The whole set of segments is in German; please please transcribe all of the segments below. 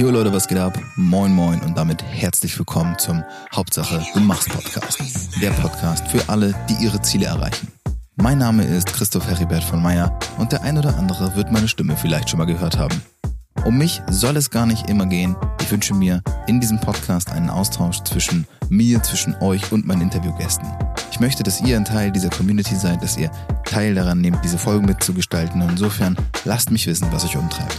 Jo Leute, was geht ab? Moin moin und damit herzlich willkommen zum Hauptsache du machst Podcast. Der Podcast für alle, die ihre Ziele erreichen. Mein Name ist Christoph Heribert von Meyer und der ein oder andere wird meine Stimme vielleicht schon mal gehört haben. Um mich soll es gar nicht immer gehen. Ich wünsche mir in diesem Podcast einen Austausch zwischen mir, zwischen euch und meinen Interviewgästen. Ich möchte, dass ihr ein Teil dieser Community seid, dass ihr Teil daran nehmt, diese Folgen mitzugestalten. Und insofern lasst mich wissen, was euch umtreibt.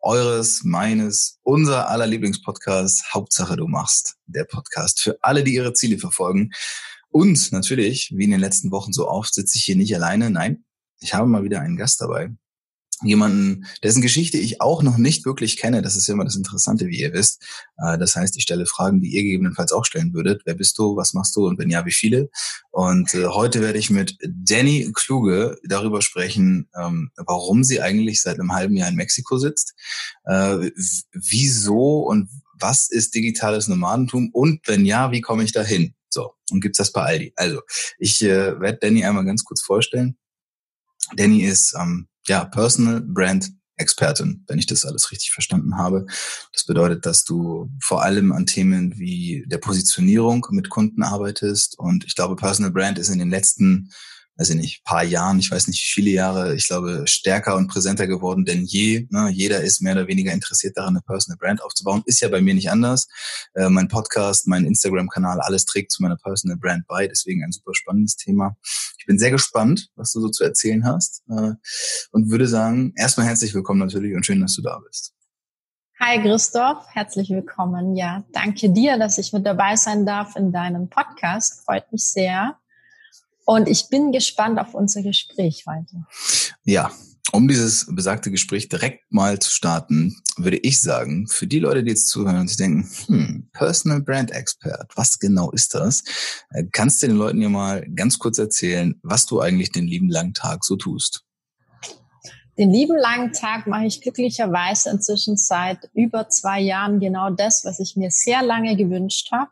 eures, meines, unser aller Lieblingspodcasts Hauptsache du machst. Der Podcast für alle, die ihre Ziele verfolgen. Und natürlich, wie in den letzten Wochen so oft, sitze ich hier nicht alleine. Nein, ich habe mal wieder einen Gast dabei jemanden, dessen Geschichte ich auch noch nicht wirklich kenne. Das ist ja immer das Interessante, wie ihr wisst. Äh, das heißt, ich stelle Fragen, die ihr gegebenenfalls auch stellen würdet. Wer bist du? Was machst du? Und wenn ja, wie viele? Und äh, heute werde ich mit Danny Kluge darüber sprechen, ähm, warum sie eigentlich seit einem halben Jahr in Mexiko sitzt, äh, wieso und was ist digitales Nomadentum und wenn ja, wie komme ich da hin? So, und gibt's das bei Aldi? Also, ich werde Danny einmal ganz kurz vorstellen. Danny ist ähm, ja, Personal Brand Expertin, wenn ich das alles richtig verstanden habe. Das bedeutet, dass du vor allem an Themen wie der Positionierung mit Kunden arbeitest. Und ich glaube, Personal Brand ist in den letzten weiß ich nicht, paar Jahren, ich weiß nicht wie viele Jahre, ich glaube, stärker und präsenter geworden denn je. Ne? Jeder ist mehr oder weniger interessiert daran, eine Personal Brand aufzubauen. Ist ja bei mir nicht anders. Äh, mein Podcast, mein Instagram-Kanal, alles trägt zu meiner Personal Brand bei. Deswegen ein super spannendes Thema. Ich bin sehr gespannt, was du so zu erzählen hast äh, und würde sagen, erstmal herzlich willkommen natürlich und schön, dass du da bist. Hi Christoph, herzlich willkommen. Ja, danke dir, dass ich mit dabei sein darf in deinem Podcast. Freut mich sehr. Und ich bin gespannt auf unser Gespräch heute. Ja, um dieses besagte Gespräch direkt mal zu starten, würde ich sagen, für die Leute, die jetzt zuhören und sich denken, hm, Personal Brand Expert, was genau ist das? Äh, kannst du den Leuten ja mal ganz kurz erzählen, was du eigentlich den lieben langen Tag so tust? Den lieben langen Tag mache ich glücklicherweise inzwischen seit über zwei Jahren genau das, was ich mir sehr lange gewünscht habe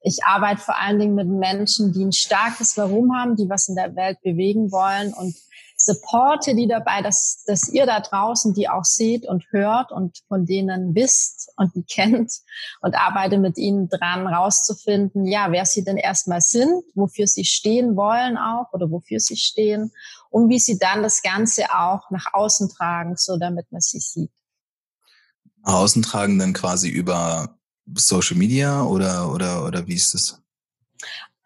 ich arbeite vor allen Dingen mit Menschen, die ein starkes Warum haben, die was in der Welt bewegen wollen und supporte die dabei, dass, dass ihr da draußen die auch seht und hört und von denen wisst und die kennt und arbeite mit ihnen dran, rauszufinden, ja, wer sie denn erstmal sind, wofür sie stehen wollen auch oder wofür sie stehen und wie sie dann das Ganze auch nach außen tragen, so damit man sie sieht. Außen tragen dann quasi über Social Media oder, oder, oder wie ist es?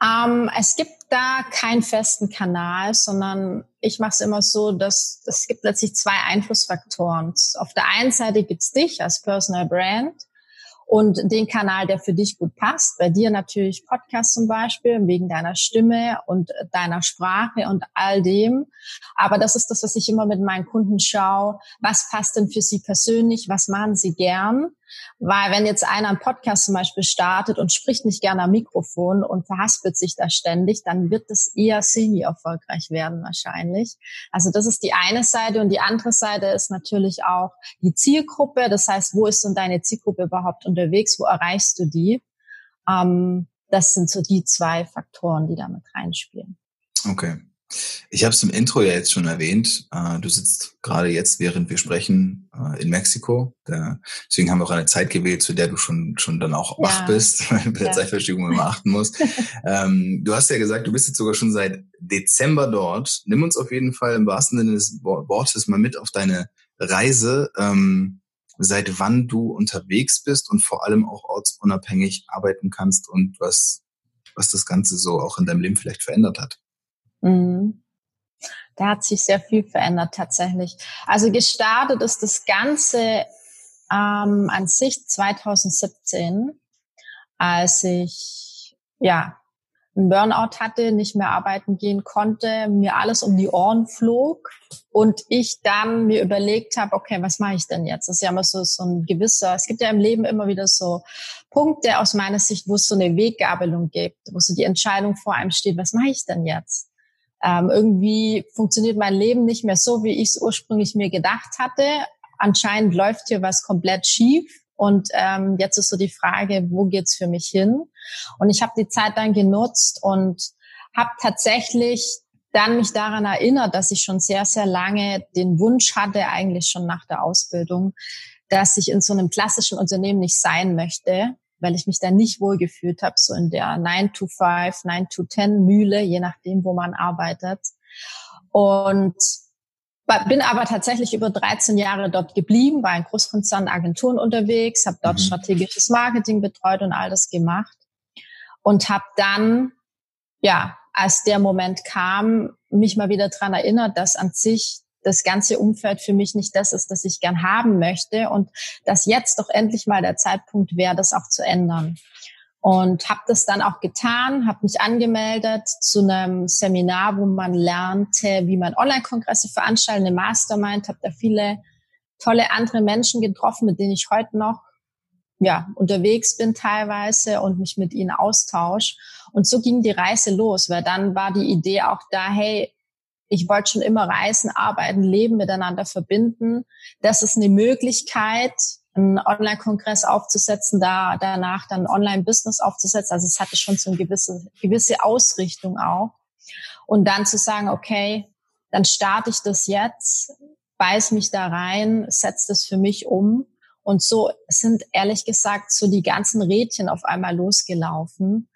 Ähm, es gibt da keinen festen Kanal, sondern ich mache es immer so, dass es gibt letztlich zwei Einflussfaktoren. Auf der einen Seite gibt's dich als Personal Brand und den Kanal, der für dich gut passt. Bei dir natürlich Podcast zum Beispiel, wegen deiner Stimme und deiner Sprache und all dem. Aber das ist das, was ich immer mit meinen Kunden schaue. Was passt denn für sie persönlich? Was machen sie gern? Weil wenn jetzt einer einen Podcast zum Beispiel startet und spricht nicht gerne am Mikrofon und verhaspelt sich da ständig, dann wird das eher semi-erfolgreich werden wahrscheinlich. Also das ist die eine Seite und die andere Seite ist natürlich auch die Zielgruppe. Das heißt, wo ist denn deine Zielgruppe überhaupt unterwegs? Wo erreichst du die? Ähm, das sind so die zwei Faktoren, die damit reinspielen. Okay. Ich habe es im Intro ja jetzt schon erwähnt. Äh, du sitzt gerade jetzt, während wir sprechen, äh, in Mexiko. deswegen haben wir auch eine Zeit gewählt, zu der du schon schon dann auch ja. wach bist, weil du bei der ja. Zeitverschiebung immer achten musst. ähm, du hast ja gesagt, du bist jetzt sogar schon seit Dezember dort. Nimm uns auf jeden Fall im wahrsten Sinne des Wortes mal mit auf deine Reise. Ähm, seit wann du unterwegs bist und vor allem auch ortsunabhängig arbeiten kannst und was was das Ganze so auch in deinem Leben vielleicht verändert hat. Mhm. Da hat sich sehr viel verändert tatsächlich. Also gestartet ist das Ganze ähm, an sich 2017, als ich ja einen Burnout hatte, nicht mehr arbeiten gehen konnte, mir alles um die Ohren flog und ich dann mir überlegt habe, okay, was mache ich denn jetzt? Das ist ja immer so, so ein gewisser, es gibt ja im Leben immer wieder so Punkte aus meiner Sicht, wo es so eine Weggabelung gibt, wo so die Entscheidung vor einem steht, was mache ich denn jetzt? Ähm, irgendwie funktioniert mein Leben nicht mehr so, wie ich es ursprünglich mir gedacht hatte. Anscheinend läuft hier was komplett schief. Und ähm, jetzt ist so die Frage, wo geht's für mich hin? Und ich habe die Zeit dann genutzt und habe tatsächlich dann mich daran erinnert, dass ich schon sehr, sehr lange den Wunsch hatte, eigentlich schon nach der Ausbildung, dass ich in so einem klassischen Unternehmen nicht sein möchte, weil ich mich da nicht wohl gefühlt habe, so in der 9 to 5, 9 to 10 Mühle, je nachdem, wo man arbeitet. Und bin aber tatsächlich über 13 Jahre dort geblieben, war in Großkonzernen Agenturen unterwegs, habe dort mhm. strategisches Marketing betreut und all das gemacht und habe dann, ja, als der Moment kam, mich mal wieder dran erinnert, dass an sich das ganze Umfeld für mich nicht das ist, das ich gern haben möchte und dass jetzt doch endlich mal der Zeitpunkt wäre, das auch zu ändern und habe das dann auch getan, habe mich angemeldet zu einem Seminar, wo man lernte, wie man Online-Kongresse veranstaltet, eine Mastermind, habe da viele tolle andere Menschen getroffen, mit denen ich heute noch ja, unterwegs bin teilweise und mich mit ihnen austausche. Und so ging die Reise los, weil dann war die Idee auch da, hey, ich wollte schon immer reisen, arbeiten, leben, miteinander verbinden. Das ist eine Möglichkeit, einen Online-Kongress aufzusetzen, da danach dann Online-Business aufzusetzen. Also es hatte schon so eine gewisse, gewisse Ausrichtung auch. Und dann zu sagen, okay, dann starte ich das jetzt, beiß mich da rein, setze das für mich um. Und so sind ehrlich gesagt so die ganzen Rädchen auf einmal losgelaufen.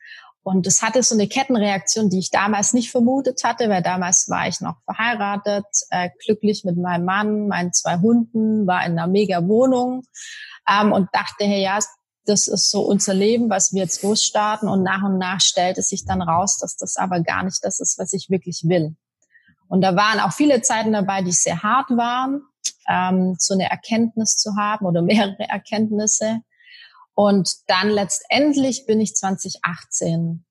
Und es hatte so eine Kettenreaktion, die ich damals nicht vermutet hatte, weil damals war ich noch verheiratet, äh, glücklich mit meinem Mann, meinen zwei Hunden, war in einer mega Wohnung ähm, und dachte, hey, ja, das ist so unser Leben, was wir jetzt losstarten. Und nach und nach stellte sich dann raus, dass das aber gar nicht das ist, was ich wirklich will. Und da waren auch viele Zeiten dabei, die sehr hart waren, ähm, so eine Erkenntnis zu haben oder mehrere Erkenntnisse. Und dann letztendlich bin ich 2018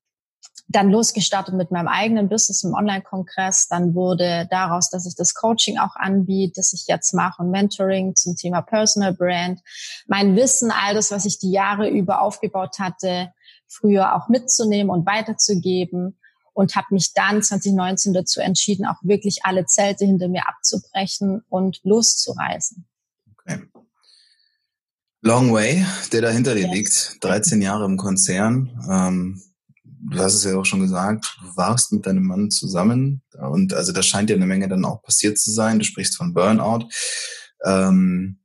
dann losgestartet mit meinem eigenen Business im Online-Kongress. Dann wurde daraus, dass ich das Coaching auch anbiete, das ich jetzt mache und Mentoring zum Thema Personal Brand. Mein Wissen, all das, was ich die Jahre über aufgebaut hatte, früher auch mitzunehmen und weiterzugeben und habe mich dann 2019 dazu entschieden, auch wirklich alle Zelte hinter mir abzubrechen und loszureisen. Okay. Long Way, der da hinter dir yes. liegt. 13 Jahre im Konzern. Ähm, du hast es ja auch schon gesagt, du warst mit deinem Mann zusammen. Und also da scheint ja eine Menge dann auch passiert zu sein. Du sprichst von Burnout. Ähm,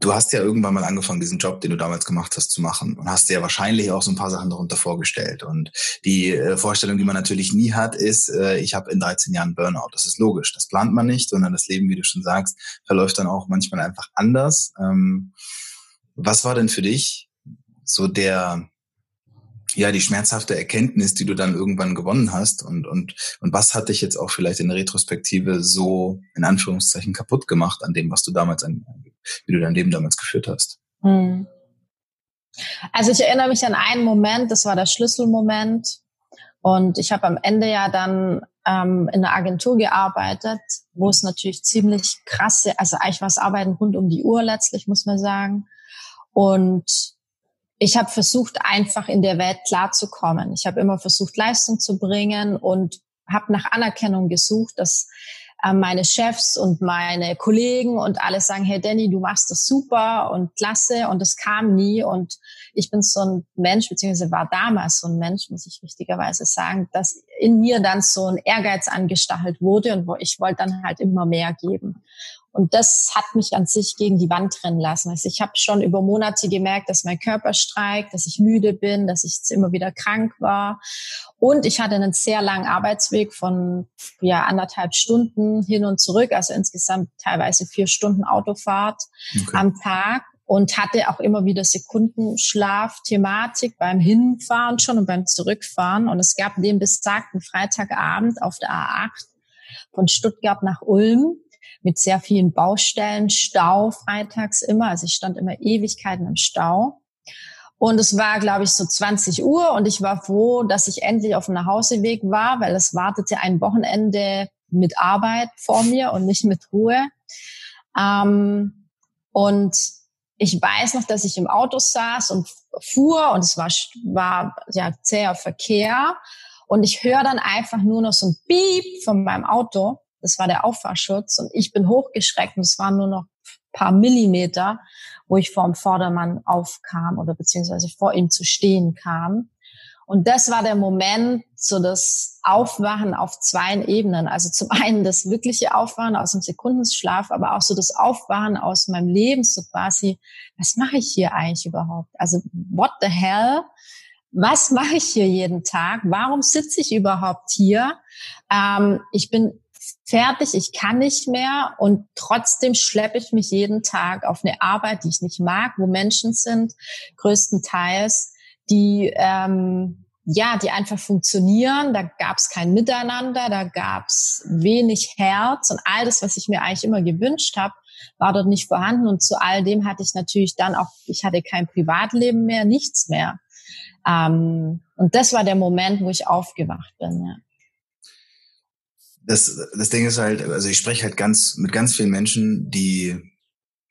du hast ja irgendwann mal angefangen, diesen Job, den du damals gemacht hast, zu machen und hast dir ja wahrscheinlich auch so ein paar Sachen darunter vorgestellt. Und die äh, Vorstellung, die man natürlich nie hat, ist, äh, ich habe in 13 Jahren Burnout. Das ist logisch. Das plant man nicht, sondern das Leben, wie du schon sagst, verläuft dann auch manchmal einfach anders. Ähm, was war denn für dich so der ja, die schmerzhafte Erkenntnis, die du dann irgendwann gewonnen hast und, und, und was hat dich jetzt auch vielleicht in der Retrospektive so in Anführungszeichen kaputt gemacht an dem, was du damals, an, wie du dein Leben damals geführt hast? Hm. Also ich erinnere mich an einen Moment, das war der Schlüsselmoment und ich habe am Ende ja dann ähm, in der Agentur gearbeitet, wo es natürlich ziemlich krasse, also eigentlich war es Arbeiten rund um die Uhr letztlich, muss man sagen. Und ich habe versucht, einfach in der Welt klarzukommen. Ich habe immer versucht, Leistung zu bringen und habe nach Anerkennung gesucht, dass äh, meine Chefs und meine Kollegen und alle sagen, hey Danny, du machst das super und klasse und es kam nie und ich bin so ein Mensch, beziehungsweise war damals so ein Mensch, muss ich richtigerweise sagen, dass in mir dann so ein Ehrgeiz angestachelt wurde und wo ich wollte dann halt immer mehr geben. Und das hat mich an sich gegen die Wand rennen lassen. Also ich habe schon über Monate gemerkt, dass mein Körper streikt, dass ich müde bin, dass ich immer wieder krank war. Und ich hatte einen sehr langen Arbeitsweg von ja, anderthalb Stunden hin und zurück, also insgesamt teilweise vier Stunden Autofahrt okay. am Tag. und hatte auch immer wieder Sekundenschlaf-Thematik beim Hinfahren schon und beim Zurückfahren. Und es gab den besagten Freitagabend auf der A8 von Stuttgart nach Ulm mit sehr vielen Baustellen, Stau freitags immer. Also ich stand immer Ewigkeiten im Stau. Und es war, glaube ich, so 20 Uhr und ich war froh, dass ich endlich auf dem Nachhauseweg war, weil es wartete ein Wochenende mit Arbeit vor mir und nicht mit Ruhe. Ähm, und ich weiß noch, dass ich im Auto saß und fuhr und es war, war ja zäher Verkehr. Und ich höre dann einfach nur noch so ein Piep von meinem Auto. Das war der Auffahrschutz und ich bin hochgeschreckt und es waren nur noch paar Millimeter, wo ich vor dem Vordermann aufkam oder beziehungsweise vor ihm zu stehen kam. Und das war der Moment, so das Aufwachen auf zwei Ebenen. Also zum einen das wirkliche Aufwachen aus dem Sekundenschlaf, aber auch so das Aufwachen aus meinem Leben, so quasi, was mache ich hier eigentlich überhaupt? Also what the hell? Was mache ich hier jeden Tag? Warum sitze ich überhaupt hier? Ähm, ich bin fertig, ich kann nicht mehr und trotzdem schleppe ich mich jeden Tag auf eine Arbeit, die ich nicht mag, wo Menschen sind, größtenteils, die ähm, ja, die einfach funktionieren. Da gab es kein Miteinander, da gab es wenig Herz und all das, was ich mir eigentlich immer gewünscht habe, war dort nicht vorhanden. Und zu all dem hatte ich natürlich dann auch, ich hatte kein Privatleben mehr, nichts mehr. Ähm, und das war der Moment, wo ich aufgewacht bin. Ja das, das Ding ist halt, also ich spreche halt ganz mit ganz vielen Menschen, die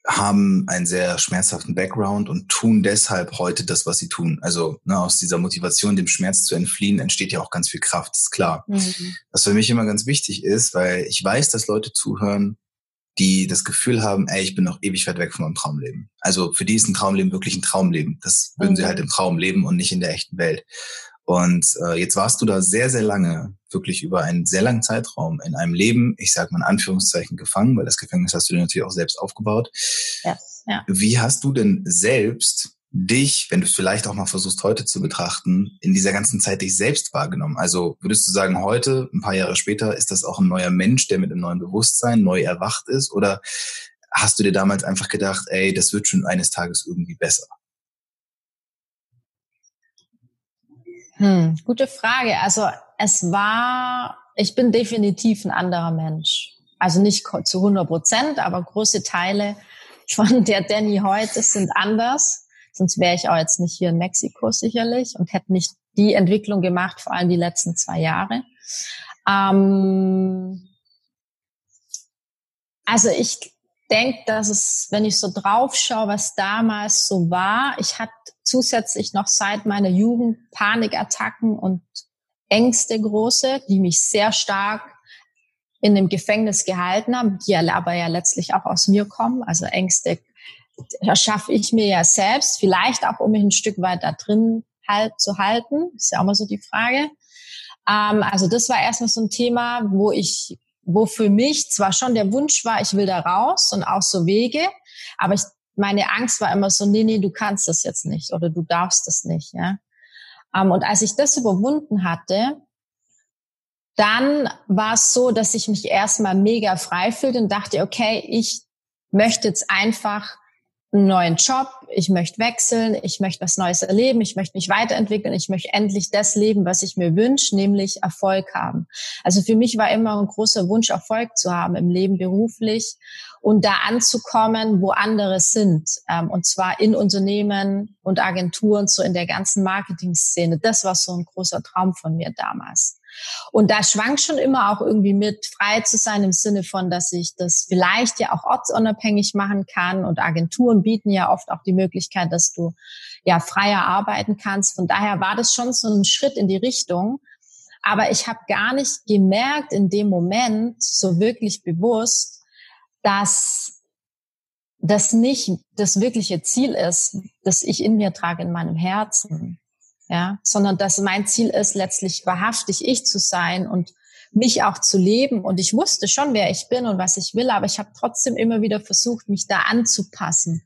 haben einen sehr schmerzhaften Background und tun deshalb heute das, was sie tun. Also ne, aus dieser Motivation, dem Schmerz zu entfliehen, entsteht ja auch ganz viel Kraft, ist klar. Mhm. Was für mich immer ganz wichtig ist, weil ich weiß, dass Leute zuhören, die das Gefühl haben, ey, ich bin noch ewig weit weg von meinem Traumleben. Also für die ist ein Traumleben wirklich ein Traumleben. Das würden mhm. sie halt im Traum leben und nicht in der echten Welt. Und äh, jetzt warst du da sehr, sehr lange, wirklich über einen sehr langen Zeitraum in einem Leben, ich sage mal in Anführungszeichen, gefangen, weil das Gefängnis hast du dir natürlich auch selbst aufgebaut. Ja, ja. Wie hast du denn selbst dich, wenn du es vielleicht auch mal versuchst heute zu betrachten, in dieser ganzen Zeit dich selbst wahrgenommen? Also würdest du sagen, heute, ein paar Jahre später, ist das auch ein neuer Mensch, der mit einem neuen Bewusstsein neu erwacht ist? Oder hast du dir damals einfach gedacht, ey, das wird schon eines Tages irgendwie besser? Hm, gute Frage. Also es war, ich bin definitiv ein anderer Mensch. Also nicht zu 100 Prozent, aber große Teile von der Danny heute sind anders. Sonst wäre ich auch jetzt nicht hier in Mexiko sicherlich und hätte nicht die Entwicklung gemacht, vor allem die letzten zwei Jahre. Ähm, also ich denke, dass es, wenn ich so drauf schaue, was damals so war, ich hatte zusätzlich noch seit meiner Jugend Panikattacken und Ängste große, die mich sehr stark in dem Gefängnis gehalten haben, die aber ja letztlich auch aus mir kommen. Also Ängste erschaffe ich mir ja selbst, vielleicht auch, um mich ein Stück weit da drin halt zu halten. Ist ja auch mal so die Frage. Ähm, also das war erstmal so ein Thema, wo ich, wo für mich zwar schon der Wunsch war, ich will da raus und auch so Wege, aber ich meine Angst war immer so, nee, nee, du kannst das jetzt nicht oder du darfst das nicht. Ja? Ähm, und als ich das überwunden hatte, dann war es so, dass ich mich erstmal mega frei fühlte und dachte, okay, ich möchte jetzt einfach einen neuen Job, ich möchte wechseln, ich möchte was Neues erleben, ich möchte mich weiterentwickeln, ich möchte endlich das leben, was ich mir wünsche, nämlich Erfolg haben. Also für mich war immer ein großer Wunsch, Erfolg zu haben im Leben beruflich und da anzukommen, wo andere sind. Ähm, und zwar in Unternehmen und Agenturen, so in der ganzen Marketing-Szene. Das war so ein großer Traum von mir damals. Und da schwankt schon immer auch irgendwie mit, frei zu sein im Sinne von, dass ich das vielleicht ja auch ortsunabhängig machen kann. Und Agenturen bieten ja oft auch die Möglichkeit, dass du ja freier arbeiten kannst. Von daher war das schon so ein Schritt in die Richtung. Aber ich habe gar nicht gemerkt in dem Moment so wirklich bewusst, dass das nicht das wirkliche Ziel ist, das ich in mir trage, in meinem Herzen, ja, sondern dass mein Ziel ist, letztlich wahrhaftig ich zu sein und mich auch zu leben. Und ich wusste schon, wer ich bin und was ich will, aber ich habe trotzdem immer wieder versucht, mich da anzupassen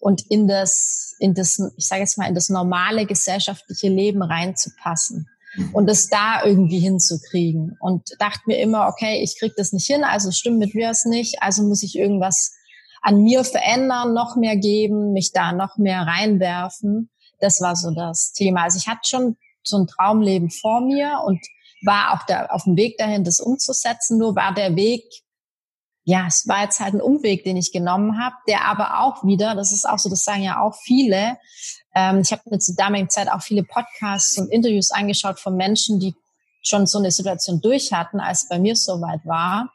und in das, in das, ich sage jetzt mal, in das normale gesellschaftliche Leben reinzupassen. Mhm. und es da irgendwie hinzukriegen. Und dachte mir immer, okay, ich krieg das nicht hin, also stimmt mit mir es nicht, also muss ich irgendwas an mir verändern, noch mehr geben, mich da noch mehr reinwerfen. Das war so das Thema. Also ich hatte schon so ein Traumleben vor mir und war auch da auf dem Weg dahin, das umzusetzen. Nur war der Weg, ja, es war jetzt halt ein Umweg, den ich genommen habe, der aber auch wieder, das ist auch so, das sagen ja auch viele. Ähm, ich habe mir zur damaligen Zeit auch viele Podcasts und Interviews angeschaut von Menschen, die schon so eine Situation durch hatten, als bei mir soweit war.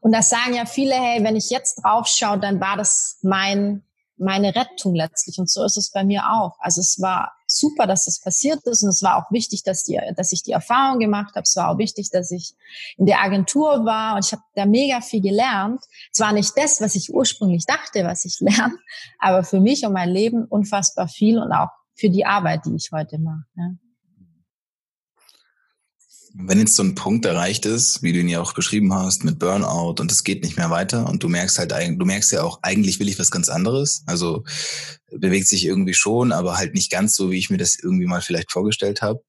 Und das sagen ja viele, hey, wenn ich jetzt drauf schaue, dann war das mein meine Rettung letztlich. Und so ist es bei mir auch. Also es war super, dass das passiert ist. Und es war auch wichtig, dass, die, dass ich die Erfahrung gemacht habe. Es war auch wichtig, dass ich in der Agentur war und ich habe da mega viel gelernt. Zwar nicht das, was ich ursprünglich dachte, was ich lerne, aber für mich und mein Leben unfassbar viel und auch für die Arbeit, die ich heute mache. Ja. Wenn jetzt so ein Punkt erreicht ist, wie du ihn ja auch beschrieben hast, mit Burnout und es geht nicht mehr weiter und du merkst halt, du merkst ja auch, eigentlich will ich was ganz anderes. Also bewegt sich irgendwie schon, aber halt nicht ganz so, wie ich mir das irgendwie mal vielleicht vorgestellt habe.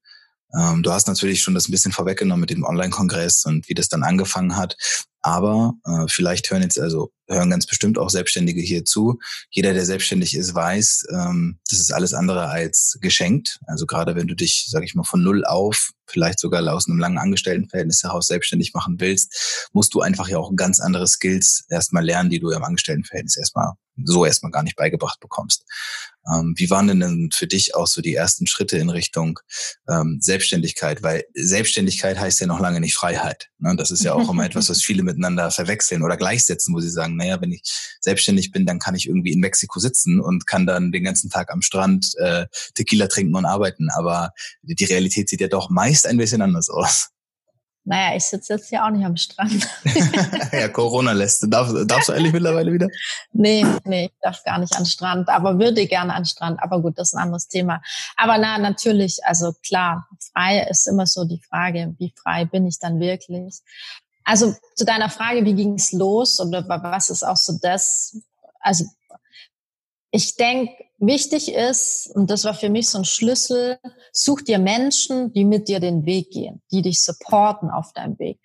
Ähm, du hast natürlich schon das ein bisschen vorweggenommen mit dem Online-Kongress und wie das dann angefangen hat. Aber äh, vielleicht hören jetzt also hören ganz bestimmt auch Selbstständige hier zu. Jeder, der selbstständig ist, weiß, ähm, das ist alles andere als geschenkt. Also gerade wenn du dich, sage ich mal, von null auf, vielleicht sogar aus einem langen Angestelltenverhältnis heraus selbstständig machen willst, musst du einfach ja auch ganz andere Skills erstmal lernen, die du im Angestelltenverhältnis erstmal so erstmal gar nicht beigebracht bekommst. Ähm, wie waren denn für dich auch so die ersten Schritte in Richtung ähm, Selbstständigkeit? Weil Selbstständigkeit heißt ja noch lange nicht Freiheit. Ne? Das ist ja auch immer etwas, was viele miteinander verwechseln oder gleichsetzen, wo sie sagen, naja, wenn ich selbstständig bin, dann kann ich irgendwie in Mexiko sitzen und kann dann den ganzen Tag am Strand äh, Tequila trinken und arbeiten. Aber die Realität sieht ja doch meist ein bisschen anders aus. Naja, ich sitze jetzt hier auch nicht am Strand. ja, Corona lässt. Darf, darfst du eigentlich mittlerweile wieder? Nee, nee, ich darf gar nicht an Strand, aber würde gerne an Strand. Aber gut, das ist ein anderes Thema. Aber na, natürlich, also klar, frei ist immer so die Frage, wie frei bin ich dann wirklich? Also zu deiner Frage, wie ging es los oder was ist auch so das? Also ich denke, wichtig ist, und das war für mich so ein Schlüssel, such dir Menschen, die mit dir den Weg gehen, die dich supporten auf deinem Weg.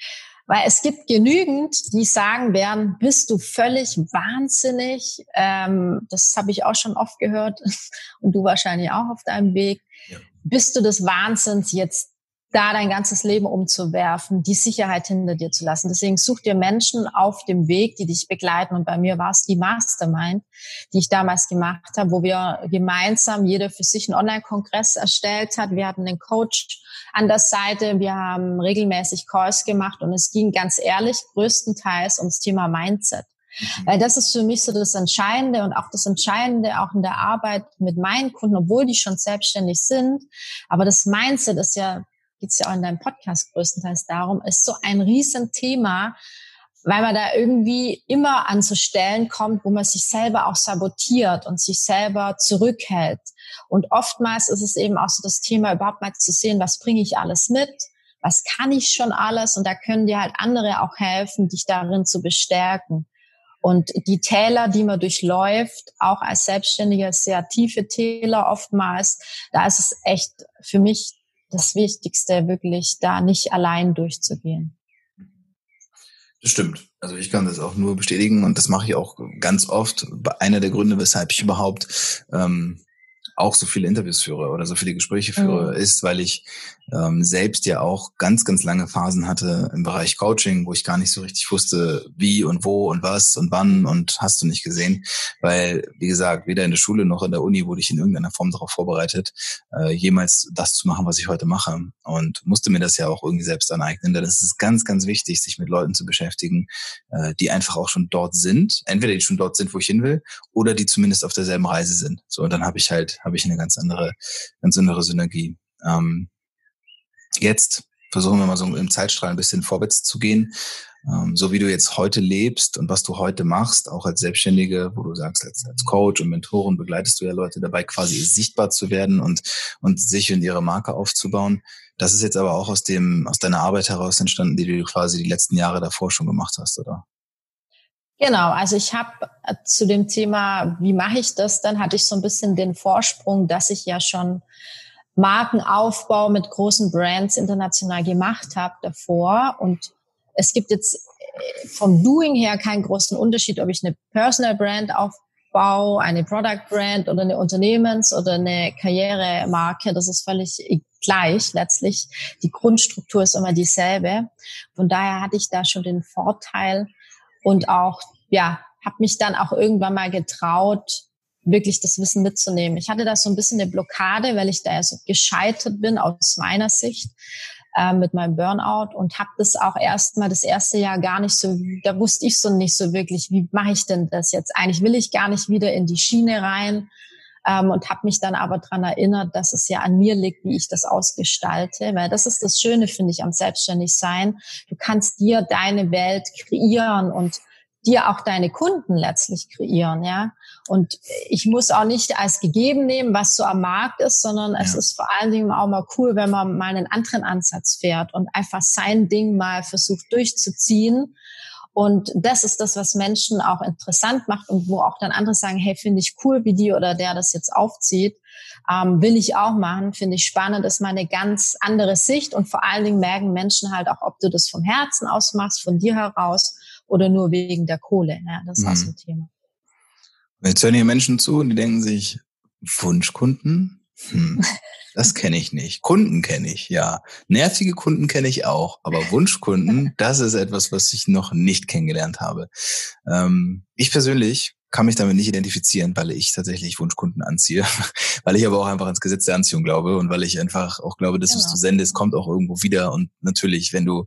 Weil es gibt genügend, die sagen werden, bist du völlig wahnsinnig. Ähm, das habe ich auch schon oft gehört und du wahrscheinlich auch auf deinem Weg. Ja. Bist du des Wahnsinns jetzt da dein ganzes Leben umzuwerfen, die Sicherheit hinter dir zu lassen. Deswegen such dir Menschen auf dem Weg, die dich begleiten. Und bei mir war es die Mastermind, die ich damals gemacht habe, wo wir gemeinsam jeder für sich einen Online-Kongress erstellt hat. Wir hatten einen Coach an der Seite. Wir haben regelmäßig Calls gemacht und es ging ganz ehrlich größtenteils ums Thema Mindset. Mhm. Weil das ist für mich so das Entscheidende und auch das Entscheidende auch in der Arbeit mit meinen Kunden, obwohl die schon selbstständig sind. Aber das Mindset ist ja geht es ja auch in deinem Podcast größtenteils darum, ist so ein Riesenthema, weil man da irgendwie immer an so Stellen kommt, wo man sich selber auch sabotiert und sich selber zurückhält. Und oftmals ist es eben auch so das Thema, überhaupt mal zu sehen, was bringe ich alles mit, was kann ich schon alles und da können dir halt andere auch helfen, dich darin zu bestärken. Und die Täler, die man durchläuft, auch als Selbstständiger, sehr tiefe Täler oftmals, da ist es echt für mich das Wichtigste, wirklich da nicht allein durchzugehen. Das stimmt. Also ich kann das auch nur bestätigen und das mache ich auch ganz oft. Einer der Gründe, weshalb ich überhaupt ähm, auch so viele Interviews führe oder so viele Gespräche führe, mhm. ist, weil ich ähm, selbst ja auch ganz, ganz lange Phasen hatte im Bereich Coaching, wo ich gar nicht so richtig wusste, wie und wo und was und wann und hast du nicht gesehen. Weil, wie gesagt, weder in der Schule noch in der Uni wurde ich in irgendeiner Form darauf vorbereitet, äh, jemals das zu machen, was ich heute mache. Und musste mir das ja auch irgendwie selbst aneignen. Denn es ist ganz, ganz wichtig, sich mit Leuten zu beschäftigen, äh, die einfach auch schon dort sind. Entweder die schon dort sind, wo ich hin will, oder die zumindest auf derselben Reise sind. So, und dann habe ich halt, habe ich eine ganz andere, ganz andere Synergie. Ähm, Jetzt versuchen wir mal so im Zeitstrahl ein bisschen vorwärts zu gehen. Ähm, so wie du jetzt heute lebst und was du heute machst, auch als Selbstständige, wo du sagst, als, als Coach und Mentoren begleitest du ja Leute dabei, quasi sichtbar zu werden und, und sich und ihre Marke aufzubauen. Das ist jetzt aber auch aus dem, aus deiner Arbeit heraus entstanden, die du quasi die letzten Jahre davor schon gemacht hast, oder? Genau, also ich habe äh, zu dem Thema, wie mache ich das, dann hatte ich so ein bisschen den Vorsprung, dass ich ja schon Markenaufbau mit großen Brands international gemacht habe davor. Und es gibt jetzt vom Doing her keinen großen Unterschied, ob ich eine Personal Brand aufbaue, eine Product Brand oder eine Unternehmens- oder eine Karrieremarke. Das ist völlig gleich letztlich. Die Grundstruktur ist immer dieselbe. Von daher hatte ich da schon den Vorteil und auch, ja, habe mich dann auch irgendwann mal getraut, wirklich das Wissen mitzunehmen. Ich hatte da so ein bisschen eine Blockade, weil ich da so gescheitert bin aus meiner Sicht äh, mit meinem Burnout und habe das auch erstmal das erste Jahr gar nicht so, da wusste ich so nicht so wirklich, wie mache ich denn das jetzt? Eigentlich will ich gar nicht wieder in die Schiene rein ähm, und habe mich dann aber dran erinnert, dass es ja an mir liegt, wie ich das ausgestalte, weil das ist das Schöne, finde ich, am Selbstständigsein. Du kannst dir deine Welt kreieren und dir auch deine Kunden letztlich kreieren, ja. Und ich muss auch nicht als gegeben nehmen, was so am Markt ist, sondern ja. es ist vor allen Dingen auch mal cool, wenn man mal einen anderen Ansatz fährt und einfach sein Ding mal versucht durchzuziehen. Und das ist das, was Menschen auch interessant macht und wo auch dann andere sagen, hey, finde ich cool, wie die oder der das jetzt aufzieht. Ähm, will ich auch machen, finde ich spannend, ist mal eine ganz andere Sicht und vor allen Dingen merken Menschen halt auch, ob du das vom Herzen aus machst, von dir heraus oder nur wegen der Kohle. Ja, das ist mhm. auch so ein Thema. Jetzt hören hier Menschen zu und die denken sich, Wunschkunden? Hm, das kenne ich nicht. Kunden kenne ich, ja. Nervige Kunden kenne ich auch. Aber Wunschkunden, das ist etwas, was ich noch nicht kennengelernt habe. Ähm, ich persönlich kann mich damit nicht identifizieren, weil ich tatsächlich Wunschkunden anziehe, weil ich aber auch einfach ans Gesetz der Anziehung glaube und weil ich einfach auch glaube, dass genau. was du sendest, kommt auch irgendwo wieder. Und natürlich, wenn du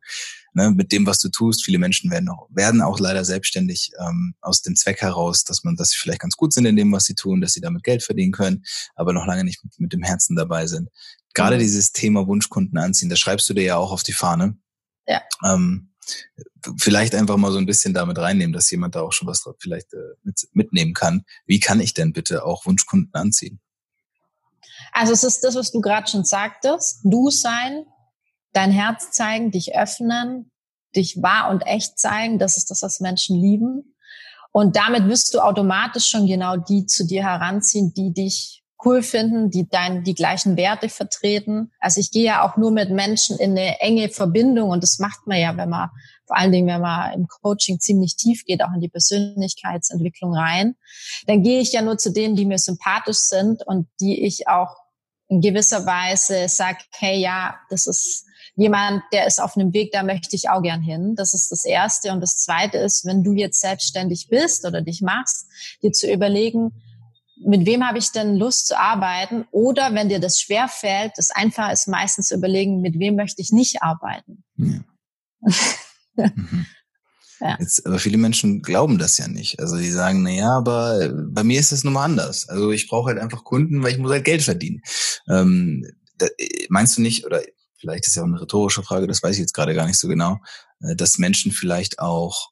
ne, mit dem, was du tust, viele Menschen werden auch, werden auch leider selbstständig ähm, aus dem Zweck heraus, dass man, dass sie vielleicht ganz gut sind in dem, was sie tun, dass sie damit Geld verdienen können, aber noch lange nicht mit, mit dem Herzen dabei sind. Gerade mhm. dieses Thema Wunschkunden anziehen, das schreibst du dir ja auch auf die Fahne. Ja. Ähm, vielleicht einfach mal so ein bisschen damit reinnehmen, dass jemand da auch schon was vielleicht äh, mit, mitnehmen kann. Wie kann ich denn bitte auch Wunschkunden anziehen? Also es ist das, was du gerade schon sagtest. Du sein, dein Herz zeigen, dich öffnen, dich wahr und echt zeigen. Das ist das, was Menschen lieben. Und damit wirst du automatisch schon genau die zu dir heranziehen, die dich cool finden, die dein, die gleichen Werte vertreten. Also ich gehe ja auch nur mit Menschen in eine enge Verbindung und das macht man ja, wenn man, vor allen Dingen, wenn man im Coaching ziemlich tief geht, auch in die Persönlichkeitsentwicklung rein, dann gehe ich ja nur zu denen, die mir sympathisch sind und die ich auch in gewisser Weise sage, hey, ja, das ist jemand, der ist auf einem Weg, da möchte ich auch gern hin. Das ist das Erste. Und das Zweite ist, wenn du jetzt selbstständig bist oder dich machst, dir zu überlegen, mit wem habe ich denn Lust zu arbeiten? Oder wenn dir das schwer fällt, das Einfache ist meistens zu überlegen, mit wem möchte ich nicht arbeiten. Ja. mhm. ja. Jetzt, aber viele Menschen glauben das ja nicht. Also die sagen, na ja, aber bei mir ist es nun mal anders. Also ich brauche halt einfach Kunden, weil ich muss halt Geld verdienen. Ähm, da, meinst du nicht, oder vielleicht ist ja auch eine rhetorische Frage, das weiß ich jetzt gerade gar nicht so genau, äh, dass Menschen vielleicht auch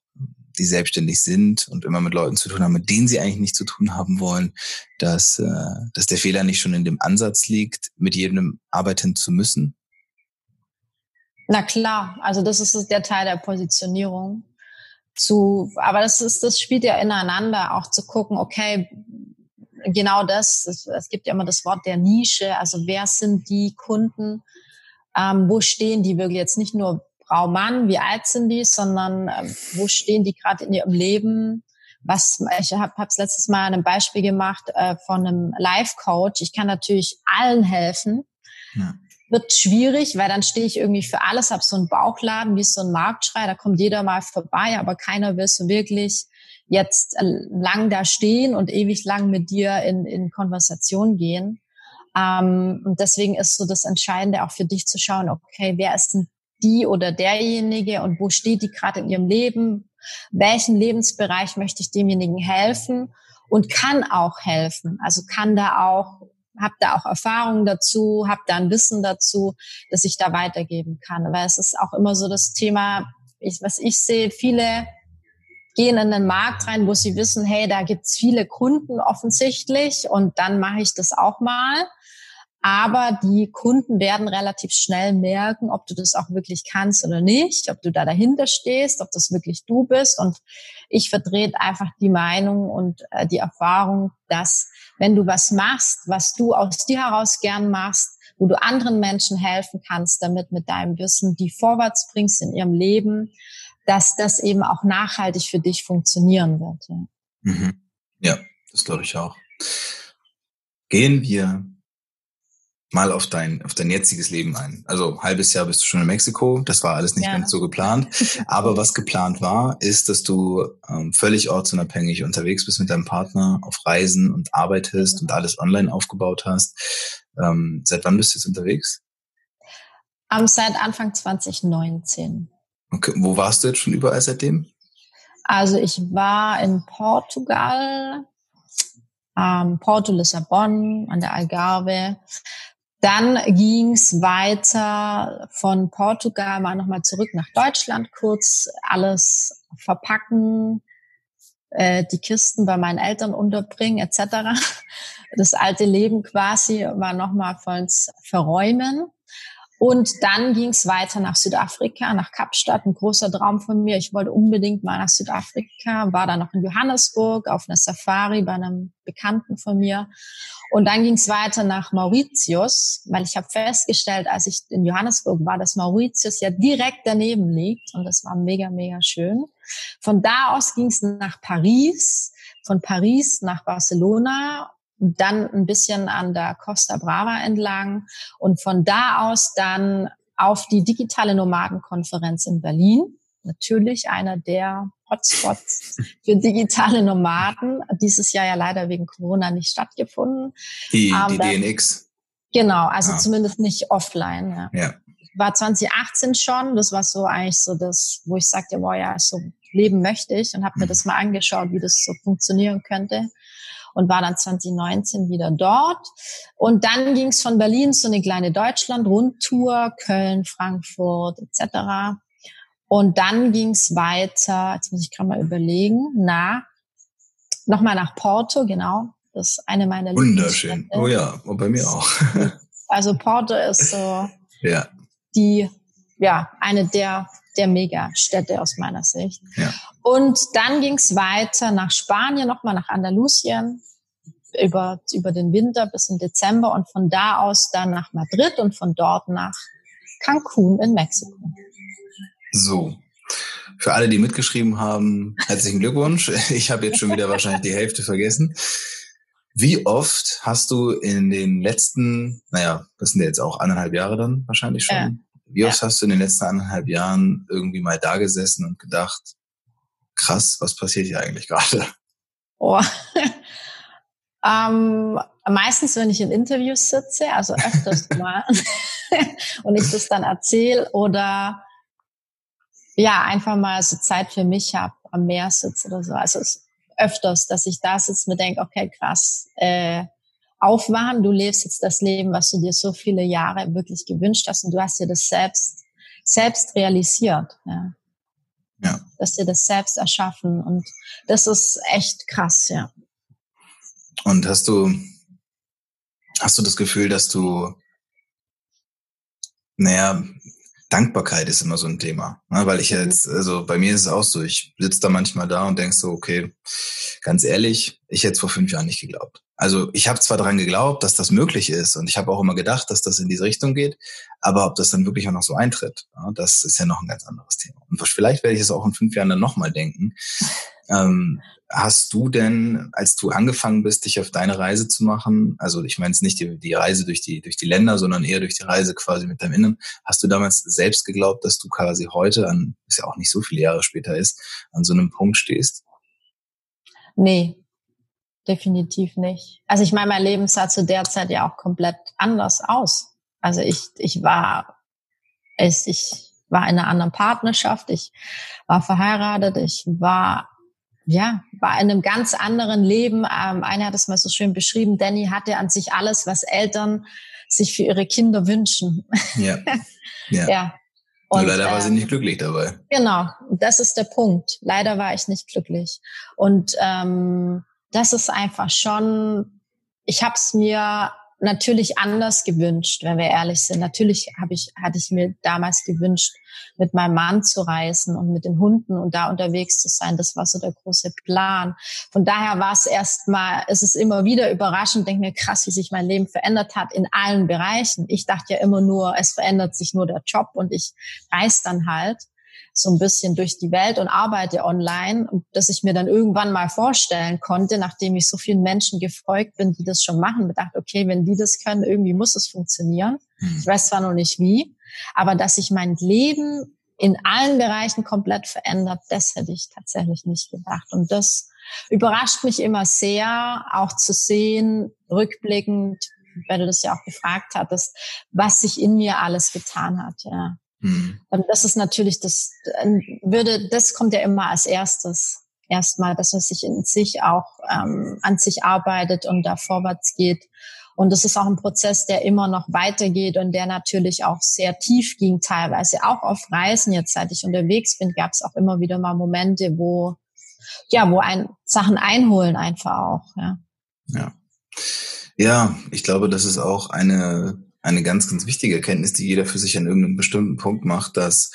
die selbstständig sind und immer mit Leuten zu tun haben, mit denen sie eigentlich nichts zu tun haben wollen, dass, äh, dass der Fehler nicht schon in dem Ansatz liegt, mit jedem arbeiten zu müssen? Na klar, also das ist der Teil der Positionierung. Zu, aber das ist, das spielt ja ineinander, auch zu gucken, okay, genau das, es, es gibt ja immer das Wort der Nische, also wer sind die Kunden, ähm, wo stehen die wirklich jetzt nicht nur Frau, Mann, wie alt sind die, sondern äh, wo stehen die gerade in ihrem Leben? Was ich habe es letztes Mal ein Beispiel gemacht äh, von einem Life Coach. Ich kann natürlich allen helfen. Ja. Wird schwierig, weil dann stehe ich irgendwie für alles, habe so einen Bauchladen wie so ein Marktschrei, da kommt jeder mal vorbei, aber keiner will so wirklich jetzt äh, lang da stehen und ewig lang mit dir in, in Konversation gehen. Ähm, und deswegen ist so das Entscheidende auch für dich zu schauen, okay, wer ist denn die oder derjenige und wo steht die gerade in ihrem Leben, welchen Lebensbereich möchte ich demjenigen helfen und kann auch helfen. Also kann da auch, habe da auch Erfahrungen dazu, habe da ein Wissen dazu, dass ich da weitergeben kann. Weil es ist auch immer so das Thema, ich, was ich sehe, viele gehen in den Markt rein, wo sie wissen, hey, da gibt's viele Kunden offensichtlich und dann mache ich das auch mal. Aber die Kunden werden relativ schnell merken, ob du das auch wirklich kannst oder nicht, ob du da dahinter stehst, ob das wirklich du bist. Und ich vertrete einfach die Meinung und äh, die Erfahrung, dass wenn du was machst, was du aus dir heraus gern machst, wo du anderen Menschen helfen kannst, damit mit deinem Wissen die vorwärts bringst in ihrem Leben, dass das eben auch nachhaltig für dich funktionieren wird. Ja, mhm. ja das glaube ich auch. Gehen wir mal auf dein, auf dein jetziges Leben ein. Also halbes Jahr bist du schon in Mexiko. Das war alles nicht ja. ganz so geplant. Aber was geplant war, ist, dass du ähm, völlig ortsunabhängig unterwegs bist mit deinem Partner auf Reisen und arbeitest und alles online aufgebaut hast. Ähm, seit wann bist du jetzt unterwegs? Um, seit Anfang 2019. Okay. Wo warst du jetzt schon überall seitdem? Also ich war in Portugal, ähm, Porto Lissabon an der Algarve. Dann ging's weiter von Portugal mal nochmal zurück nach Deutschland, kurz alles verpacken, äh, die Kisten bei meinen Eltern unterbringen etc. Das alte Leben quasi war nochmal vollends verräumen. Und dann ging es weiter nach Südafrika, nach Kapstadt, ein großer Traum von mir. Ich wollte unbedingt mal nach Südafrika, war dann noch in Johannesburg auf einer Safari bei einem Bekannten von mir. Und dann ging es weiter nach Mauritius, weil ich habe festgestellt, als ich in Johannesburg war, dass Mauritius ja direkt daneben liegt. Und das war mega, mega schön. Von da aus ging es nach Paris, von Paris nach Barcelona dann ein bisschen an der Costa Brava entlang und von da aus dann auf die digitale Nomadenkonferenz in Berlin. Natürlich einer der Hotspots für digitale Nomaden. Dieses Jahr ja leider wegen Corona nicht stattgefunden. Die, die DNX. Genau, also ah. zumindest nicht offline. Ja. ja. War 2018 schon, das war so eigentlich so das, wo ich sagte, boah ja, so leben möchte ich und habe mir mhm. das mal angeschaut, wie das so funktionieren könnte und war dann 2019 wieder dort. Und dann ging es von Berlin zu eine kleine Deutschland-Rundtour, Köln, Frankfurt etc. Und dann ging es weiter, jetzt muss ich gerade mal überlegen, nach, nochmal nach Porto, genau. Das ist eine meiner Wunderschön. Oh ja, und bei mir auch. also Porto ist so ja. die, ja, eine der der Megastädte aus meiner Sicht. Ja. Und dann ging es weiter nach Spanien, nochmal nach Andalusien über, über den Winter bis im Dezember und von da aus dann nach Madrid und von dort nach Cancun in Mexiko. So. Für alle, die mitgeschrieben haben, herzlichen Glückwunsch. Ich habe jetzt schon wieder wahrscheinlich die Hälfte vergessen. Wie oft hast du in den letzten, naja, das sind ja jetzt auch anderthalb Jahre dann wahrscheinlich schon. Wie oft hast du in den letzten anderthalb Jahren irgendwie mal da gesessen und gedacht, krass, was passiert hier eigentlich gerade? Oh. ähm, meistens, wenn ich in Interviews sitze, also öfters mal, und ich das dann erzähle oder ja, einfach mal so Zeit für mich habe, am Meer sitze oder so. Also öfters, dass ich da sitze und mir denke, okay, krass, äh, aufwachen, du lebst jetzt das Leben, was du dir so viele Jahre wirklich gewünscht hast und du hast dir das selbst, selbst realisiert. Ja. Ja. Dass dir das selbst erschaffen und das ist echt krass, ja. Und hast du, hast du das Gefühl, dass du, naja, Dankbarkeit ist immer so ein Thema, ne? weil ich mhm. jetzt, also bei mir ist es auch so, ich sitze da manchmal da und denk so, okay, ganz ehrlich, ich hätte es vor fünf Jahren nicht geglaubt. Also ich habe zwar daran geglaubt, dass das möglich ist und ich habe auch immer gedacht, dass das in diese Richtung geht, aber ob das dann wirklich auch noch so eintritt, ja, das ist ja noch ein ganz anderes Thema. Und vielleicht werde ich es auch in fünf Jahren dann nochmal denken. Ähm, hast du denn, als du angefangen bist, dich auf deine Reise zu machen, also ich meine jetzt nicht die, die Reise durch die, durch die Länder, sondern eher durch die Reise quasi mit deinem Innen, hast du damals selbst geglaubt, dass du quasi heute, an, ist ja auch nicht so viele Jahre später ist, an so einem Punkt stehst? Nee, definitiv nicht. Also ich meine, mein Leben sah zu der Zeit ja auch komplett anders aus. Also ich, ich war, ich, ich war in einer anderen Partnerschaft, ich war verheiratet, ich war ja, war in einem ganz anderen Leben. Ähm, einer hat es mal so schön beschrieben, Danny hatte an sich alles, was Eltern sich für ihre Kinder wünschen. Ja. Ja. ja. Und, leider war sie ähm, nicht glücklich dabei. Genau, das ist der Punkt. Leider war ich nicht glücklich. Und ähm, das ist einfach schon, ich habe es mir natürlich anders gewünscht, wenn wir ehrlich sind. Natürlich habe ich, hatte ich mir damals gewünscht, mit meinem Mann zu reisen und mit den Hunden und da unterwegs zu sein. Das war so der große Plan. Von daher war es erstmal, es ist immer wieder überraschend, denke mir krass, wie sich mein Leben verändert hat in allen Bereichen. Ich dachte ja immer nur, es verändert sich nur der Job und ich reise dann halt. So ein bisschen durch die Welt und arbeite online, dass ich mir dann irgendwann mal vorstellen konnte, nachdem ich so vielen Menschen gefolgt bin, die das schon machen, bedacht, okay, wenn die das können, irgendwie muss es funktionieren. Mhm. Ich weiß zwar noch nicht wie, aber dass ich mein Leben in allen Bereichen komplett verändert, das hätte ich tatsächlich nicht gedacht. Und das überrascht mich immer sehr, auch zu sehen, rückblickend, weil du das ja auch gefragt hattest, was sich in mir alles getan hat, ja. Mhm. Das ist natürlich das, würde, das kommt ja immer als erstes. Erstmal, dass man sich in sich auch ähm, an sich arbeitet und da vorwärts geht. Und das ist auch ein Prozess, der immer noch weitergeht und der natürlich auch sehr tief ging teilweise. Auch auf Reisen jetzt, seit ich unterwegs bin, gab es auch immer wieder mal Momente, wo ja, wo ein Sachen einholen einfach auch. Ja. Ja. Ja, ich glaube, das ist auch eine eine ganz, ganz wichtige Erkenntnis, die jeder für sich an irgendeinem bestimmten Punkt macht, dass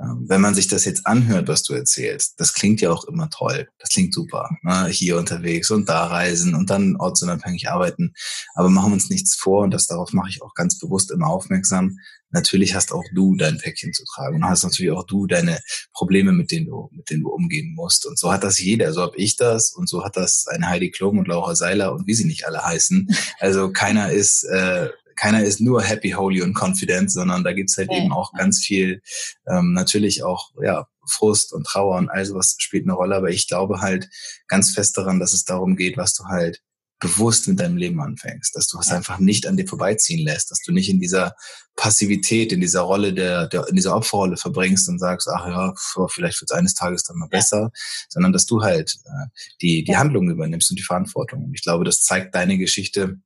ähm, wenn man sich das jetzt anhört, was du erzählst, das klingt ja auch immer toll. Das klingt super. Ne? Hier unterwegs und da reisen und dann ortsunabhängig arbeiten. Aber machen wir uns nichts vor und das darauf mache ich auch ganz bewusst immer aufmerksam. Natürlich hast auch du dein Päckchen zu tragen und hast natürlich auch du deine Probleme, mit denen du, mit denen du umgehen musst. Und so hat das jeder. So habe ich das und so hat das eine Heidi Klum und Laura Seiler und wie sie nicht alle heißen. Also keiner ist äh, keiner ist nur happy, holy und confident, sondern da gibt's halt okay. eben auch ganz viel, ähm, natürlich auch, ja, Frust und Trauer und all sowas spielt eine Rolle, aber ich glaube halt ganz fest daran, dass es darum geht, was du halt bewusst mit deinem Leben anfängst, dass du es einfach nicht an dir vorbeiziehen lässt, dass du nicht in dieser Passivität, in dieser Rolle der, der in dieser Opferrolle verbringst und sagst, ach ja, vielleicht wird es eines Tages dann mal besser, sondern dass du halt äh, die die Handlung übernimmst und die Verantwortung. Und ich glaube, das zeigt deine Geschichte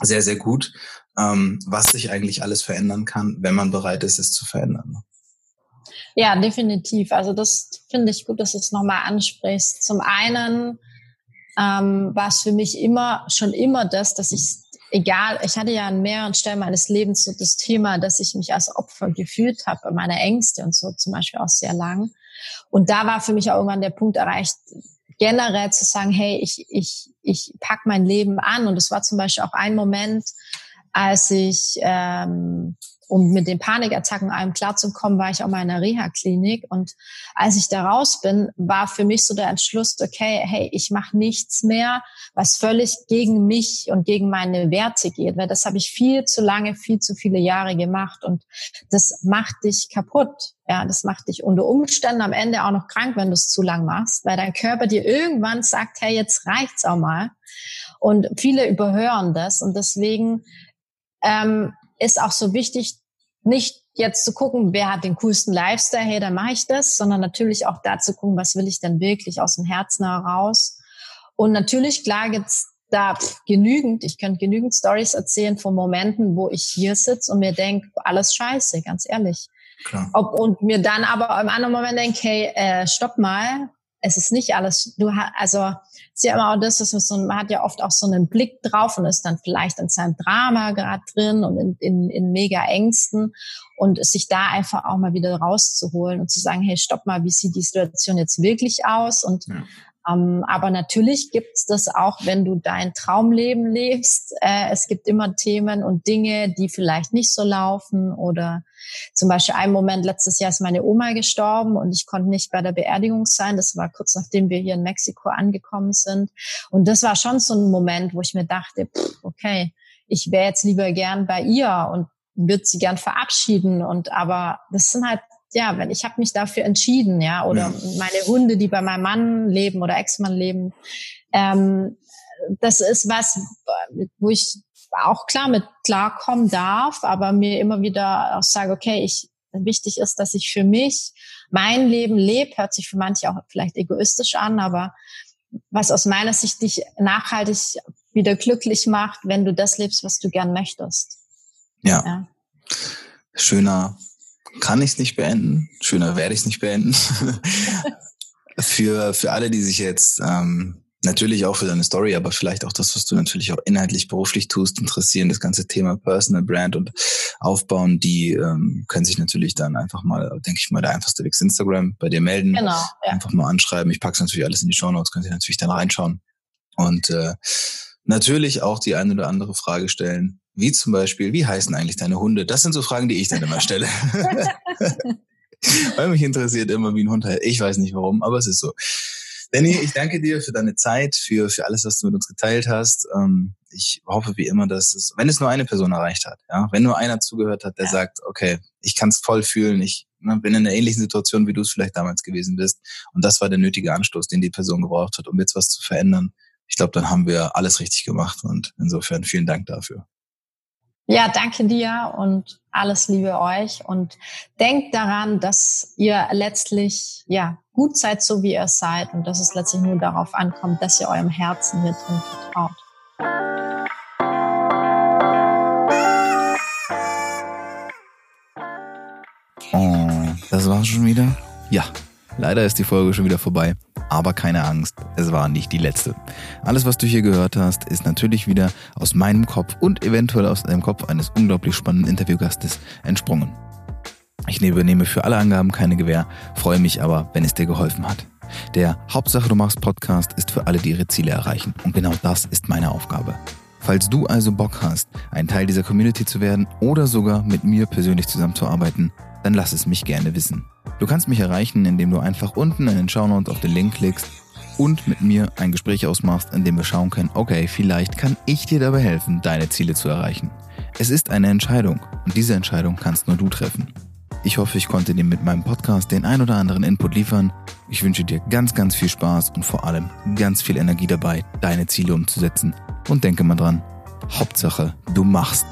sehr sehr gut ähm, was sich eigentlich alles verändern kann, wenn man bereit ist, es zu verändern. Ja, definitiv. Also das finde ich gut, dass du es nochmal ansprichst. Zum einen ähm, war es für mich immer, schon immer das, dass ich, egal, ich hatte ja an mehreren Stellen meines Lebens so das Thema, dass ich mich als Opfer gefühlt habe, meine Ängste und so zum Beispiel auch sehr lang. Und da war für mich auch irgendwann der Punkt erreicht, generell zu sagen, hey, ich, ich, ich pack mein Leben an. Und es war zum Beispiel auch ein Moment, als ich, ähm, um mit den Panikattacken einem klarzukommen, war ich auch mal in einer Reha-Klinik. Und als ich da raus bin, war für mich so der Entschluss, okay, hey, ich mache nichts mehr, was völlig gegen mich und gegen meine Werte geht. Weil das habe ich viel zu lange, viel zu viele Jahre gemacht. Und das macht dich kaputt. Ja, das macht dich unter Umständen am Ende auch noch krank, wenn du es zu lang machst, weil dein Körper dir irgendwann sagt, hey, jetzt reicht's auch mal. Und viele überhören das. Und deswegen ähm, ist auch so wichtig, nicht jetzt zu gucken, wer hat den coolsten Lifestyle, hey, dann mache ich das, sondern natürlich auch da zu gucken, was will ich denn wirklich aus dem Herzen heraus. Und natürlich, klar gibt's da genügend, ich könnte genügend Stories erzählen von Momenten, wo ich hier sitze und mir denke, alles scheiße, ganz ehrlich. Klar. Ob, und mir dann aber im anderen Moment denke, hey, äh, stopp mal, es ist nicht alles, du hast, also ist ja immer auch das, man, so, man hat ja oft auch so einen Blick drauf und ist dann vielleicht in seinem Drama gerade drin und in, in, in mega Ängsten und sich da einfach auch mal wieder rauszuholen und zu sagen, hey, stopp mal, wie sieht die Situation jetzt wirklich aus und ja. Ähm, aber natürlich gibt's das auch, wenn du dein Traumleben lebst. Äh, es gibt immer Themen und Dinge, die vielleicht nicht so laufen oder zum Beispiel ein Moment letztes Jahr ist meine Oma gestorben und ich konnte nicht bei der Beerdigung sein. Das war kurz nachdem wir hier in Mexiko angekommen sind. Und das war schon so ein Moment, wo ich mir dachte, pff, okay, ich wäre jetzt lieber gern bei ihr und würde sie gern verabschieden. Und aber das sind halt ja, wenn ich habe mich dafür entschieden, ja, oder ja. meine Hunde, die bei meinem Mann leben oder Ex-Mann leben, ähm, das ist was, wo ich auch klar mit klarkommen darf, aber mir immer wieder auch sage, okay, ich wichtig ist, dass ich für mich mein Leben lebe, hört sich für manche auch vielleicht egoistisch an, aber was aus meiner Sicht dich nachhaltig wieder glücklich macht, wenn du das lebst, was du gern möchtest. Ja. ja. Schöner, kann ich es nicht beenden. Schöner werde ich es nicht beenden. für, für alle, die sich jetzt ähm, natürlich auch für deine Story, aber vielleicht auch das, was du natürlich auch inhaltlich beruflich tust, interessieren, das ganze Thema Personal Brand und Aufbauen, die ähm, können sich natürlich dann einfach mal, denke ich mal, der einfachste Weg ist Instagram bei dir melden. Genau. Ja. Einfach mal anschreiben. Ich packe natürlich alles in die Show Notes, könnt ihr natürlich dann reinschauen. Und äh, natürlich auch die eine oder andere Frage stellen, wie zum Beispiel, wie heißen eigentlich deine Hunde? Das sind so Fragen, die ich dann immer stelle. Weil mich interessiert immer, wie ein Hund halt. Ich weiß nicht warum, aber es ist so. Danny, ich danke dir für deine Zeit, für, für alles, was du mit uns geteilt hast. Ähm, ich hoffe wie immer, dass es, wenn es nur eine Person erreicht hat, ja, wenn nur einer zugehört hat, der ja. sagt, okay, ich kann es voll fühlen, ich ne, bin in einer ähnlichen Situation, wie du es vielleicht damals gewesen bist. Und das war der nötige Anstoß, den die Person gebraucht hat, um jetzt was zu verändern. Ich glaube, dann haben wir alles richtig gemacht und insofern vielen Dank dafür. Ja, danke dir und alles Liebe euch und denkt daran, dass ihr letztlich ja gut seid, so wie ihr seid und dass es letztlich nur darauf ankommt, dass ihr eurem Herzen hier drin vertraut. Oh, das war's schon wieder? Ja, leider ist die Folge schon wieder vorbei. Aber keine Angst, es war nicht die letzte. Alles, was du hier gehört hast, ist natürlich wieder aus meinem Kopf und eventuell aus dem Kopf eines unglaublich spannenden Interviewgastes entsprungen. Ich übernehme für alle Angaben keine Gewähr, freue mich aber, wenn es dir geholfen hat. Der Hauptsache du machst Podcast ist für alle, die ihre Ziele erreichen. Und genau das ist meine Aufgabe. Falls du also Bock hast, ein Teil dieser Community zu werden oder sogar mit mir persönlich zusammenzuarbeiten, dann lass es mich gerne wissen. Du kannst mich erreichen, indem du einfach unten in den Shownotes auf den Link klickst und mit mir ein Gespräch ausmachst, in dem wir schauen können, okay, vielleicht kann ich dir dabei helfen, deine Ziele zu erreichen. Es ist eine Entscheidung und diese Entscheidung kannst nur du treffen. Ich hoffe, ich konnte dir mit meinem Podcast den ein oder anderen Input liefern. Ich wünsche dir ganz, ganz viel Spaß und vor allem ganz viel Energie dabei, deine Ziele umzusetzen. Und denke mal dran, Hauptsache, du machst.